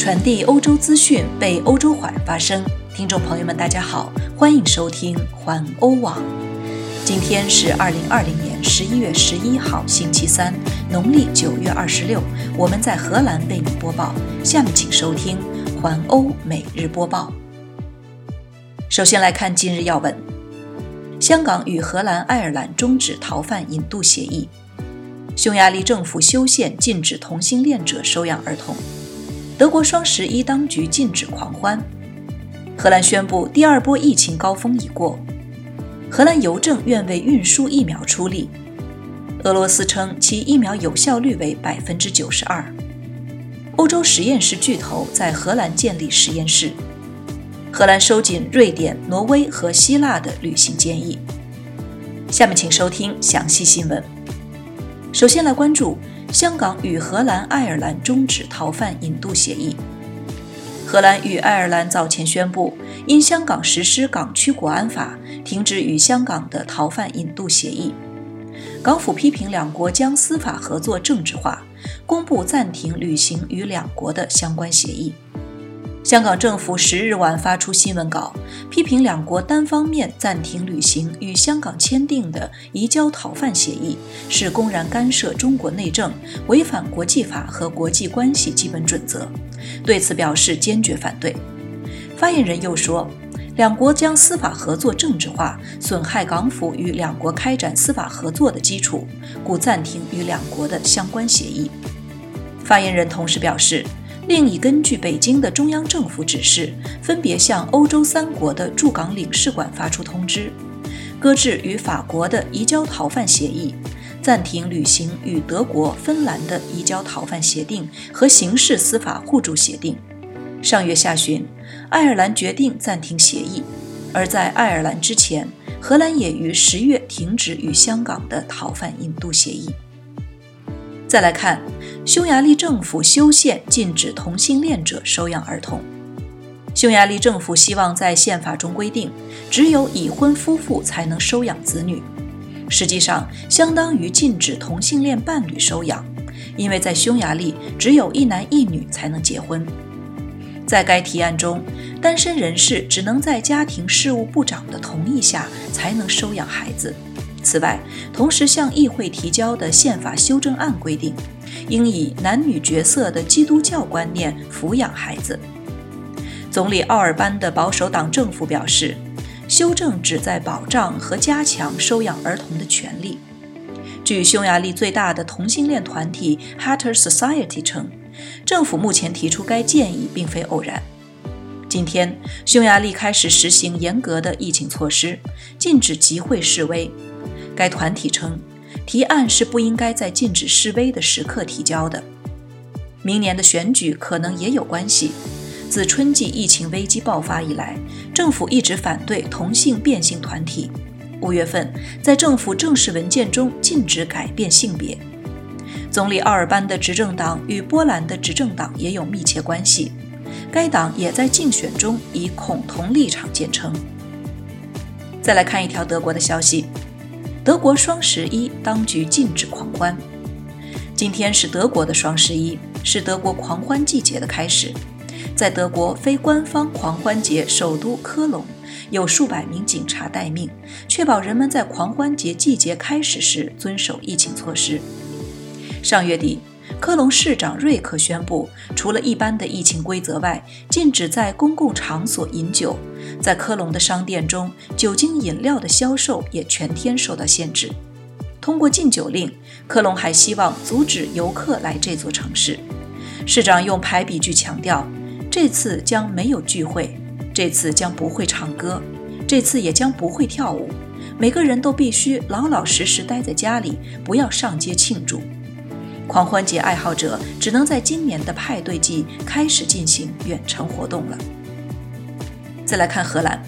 传递欧洲资讯，为欧洲华人发声。听众朋友们，大家好，欢迎收听环欧网。今天是二零二零年十一月十一号，星期三，农历九月二十六。我们在荷兰为您播报。下面请收听环欧每日播报。首先来看今日要闻：香港与荷兰、爱尔兰终止逃犯引渡协议；匈牙利政府修宪禁止同性恋者收养儿童；德国双十一当局禁止狂欢；荷兰宣布第二波疫情高峰已过；荷兰邮政愿为运输疫苗出力；俄罗斯称其疫苗有效率为百分之九十二；欧洲实验室巨头在荷兰建立实验室。荷兰收紧瑞典、挪威和希腊的旅行建议。下面请收听详细新闻。首先来关注香港与荷兰、爱尔兰终止逃犯引渡协议。荷兰与爱尔兰早前宣布，因香港实施港区国安法，停止与香港的逃犯引渡协议。港府批评两国将司法合作政治化，公布暂停履行与两国的相关协议。香港政府十日晚发出新闻稿，批评两国单方面暂停履行与香港签订的移交逃犯协议，是公然干涉中国内政，违反国际法和国际关系基本准则，对此表示坚决反对。发言人又说，两国将司法合作政治化，损害港府与两国开展司法合作的基础，故暂停与两国的相关协议。发言人同时表示。另已根据北京的中央政府指示，分别向欧洲三国的驻港领事馆发出通知，搁置与法国的移交逃犯协议，暂停履行与德国、芬兰的移交逃犯协定和刑事司法互助协定。上月下旬，爱尔兰决定暂停协议，而在爱尔兰之前，荷兰也于十月停止与香港的逃犯引渡协议。再来看，匈牙利政府修宪禁止同性恋者收养儿童。匈牙利政府希望在宪法中规定，只有已婚夫妇才能收养子女，实际上相当于禁止同性恋伴侣收养，因为在匈牙利只有一男一女才能结婚。在该提案中，单身人士只能在家庭事务部长的同意下才能收养孩子。此外，同时向议会提交的宪法修正案规定，应以男女角色的基督教观念抚养孩子。总理奥尔班的保守党政府表示，修正旨在保障和加强收养儿童的权利。据匈牙利最大的同性恋团体 Heter Society 称，政府目前提出该建议并非偶然。今天，匈牙利开始实行严格的疫情措施，禁止集会示威。该团体称，提案是不应该在禁止示威的时刻提交的。明年的选举可能也有关系。自春季疫情危机爆发以来，政府一直反对同性变性团体。五月份，在政府正式文件中禁止改变性别。总理奥尔班的执政党与波兰的执政党也有密切关系，该党也在竞选中以恐同立场见称。再来看一条德国的消息。德国双十一当局禁止狂欢。今天是德国的双十一，是德国狂欢季节的开始。在德国非官方狂欢节首都科隆，有数百名警察待命，确保人们在狂欢节季节开始时遵守疫情措施。上月底。科隆市长瑞克宣布，除了一般的疫情规则外，禁止在公共场所饮酒。在科隆的商店中，酒精饮料的销售也全天受到限制。通过禁酒令，科隆还希望阻止游客来这座城市。市长用排比句强调，这次将没有聚会，这次将不会唱歌，这次也将不会跳舞。每个人都必须老老实实待在家里，不要上街庆祝。狂欢节爱好者只能在今年的派对季开始进行远程活动了。再来看荷兰，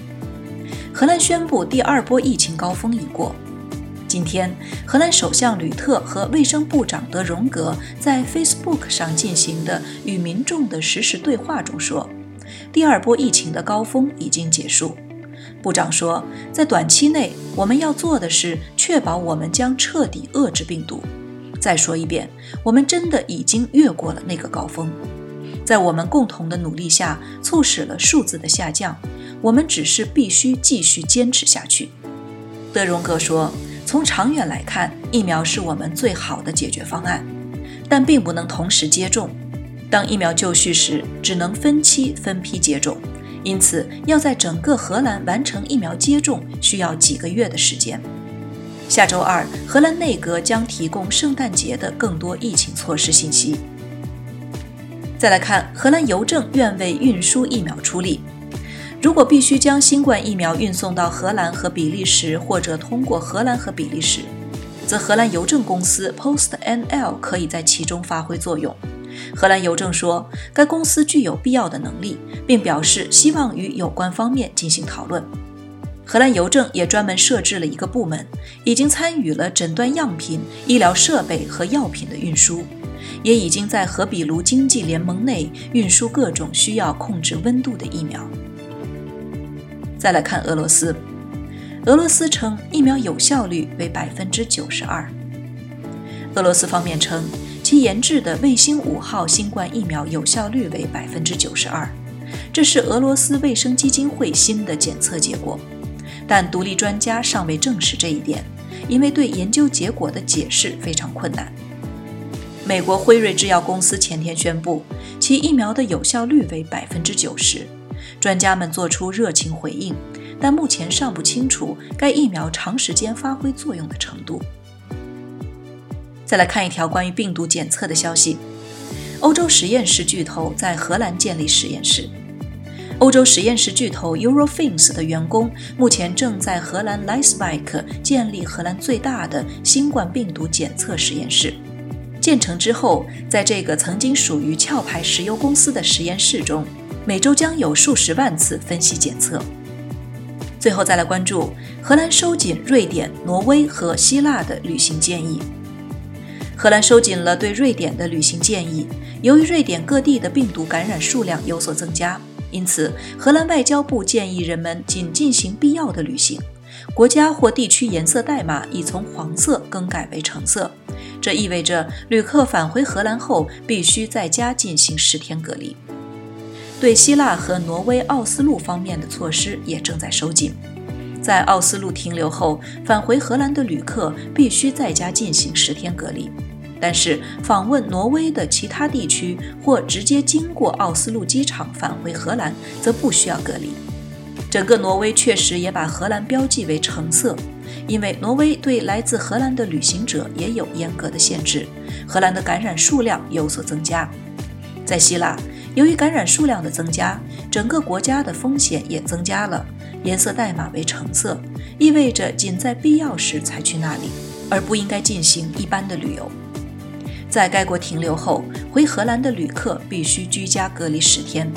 荷兰宣布第二波疫情高峰已过。今天，荷兰首相吕特和卫生部长德荣格在 Facebook 上进行的与民众的实时对话中说，第二波疫情的高峰已经结束。部长说，在短期内，我们要做的是确保我们将彻底遏制病毒。再说一遍，我们真的已经越过了那个高峰。在我们共同的努力下，促使了数字的下降。我们只是必须继续坚持下去。德荣格说：“从长远来看，疫苗是我们最好的解决方案，但并不能同时接种。当疫苗就绪时，只能分期分批接种。因此，要在整个荷兰完成疫苗接种，需要几个月的时间。”下周二，荷兰内阁将提供圣诞节的更多疫情措施信息。再来看，荷兰邮政愿为运输疫苗出力。如果必须将新冠疫苗运送到荷兰和比利时，或者通过荷兰和比利时，则荷兰邮政公司 PostNL 可以在其中发挥作用。荷兰邮政说，该公司具有必要的能力，并表示希望与有关方面进行讨论。荷兰邮政也专门设置了一个部门，已经参与了诊断样品、医疗设备和药品的运输，也已经在荷比卢经济联盟内运输各种需要控制温度的疫苗。再来看俄罗斯，俄罗斯称疫苗有效率为百分之九十二。俄罗斯方面称，其研制的卫星五号新冠疫苗有效率为百分之九十二，这是俄罗斯卫生基金会新的检测结果，但独立专家尚未证实这一点，因为对研究结果的解释非常困难。美国辉瑞制药公司前天宣布，其疫苗的有效率为百分之九十。专家们做出热情回应，但目前尚不清楚该疫苗长时间发挥作用的程度。再来看一条关于病毒检测的消息：欧洲实验室巨头在荷兰建立实验室。欧洲实验室巨头 Eurofins 的员工目前正在荷兰 l i s b e k 建立荷兰最大的新冠病毒检测实验室。建成之后，在这个曾经属于壳牌石油公司的实验室中。每周将有数十万次分析检测。最后再来关注荷兰收紧瑞典、挪威和希腊的旅行建议。荷兰收紧了对瑞典的旅行建议，由于瑞典各地的病毒感染数量有所增加，因此荷兰外交部建议人们仅进行必要的旅行。国家或地区颜色代码已从黄色更改为橙色，这意味着旅客返回荷兰后必须在家进行十天隔离。对希腊和挪威奥斯陆方面的措施也正在收紧。在奥斯陆停留后返回荷兰的旅客必须在家进行十天隔离，但是访问挪威的其他地区或直接经过奥斯陆机场返回荷兰则不需要隔离。整个挪威确实也把荷兰标记为橙色，因为挪威对来自荷兰的旅行者也有严格的限制。荷兰的感染数量有所增加，在希腊。由于感染数量的增加，整个国家的风险也增加了。颜色代码为橙色，意味着仅在必要时才去那里，而不应该进行一般的旅游。在该国停留后，回荷兰的旅客必须居家隔离十天。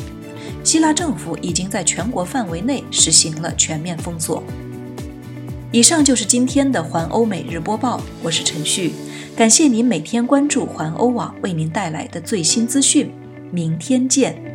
希腊政府已经在全国范围内实行了全面封锁。以上就是今天的环欧每日播报，我是陈旭，感谢您每天关注环欧网为您带来的最新资讯。明天见。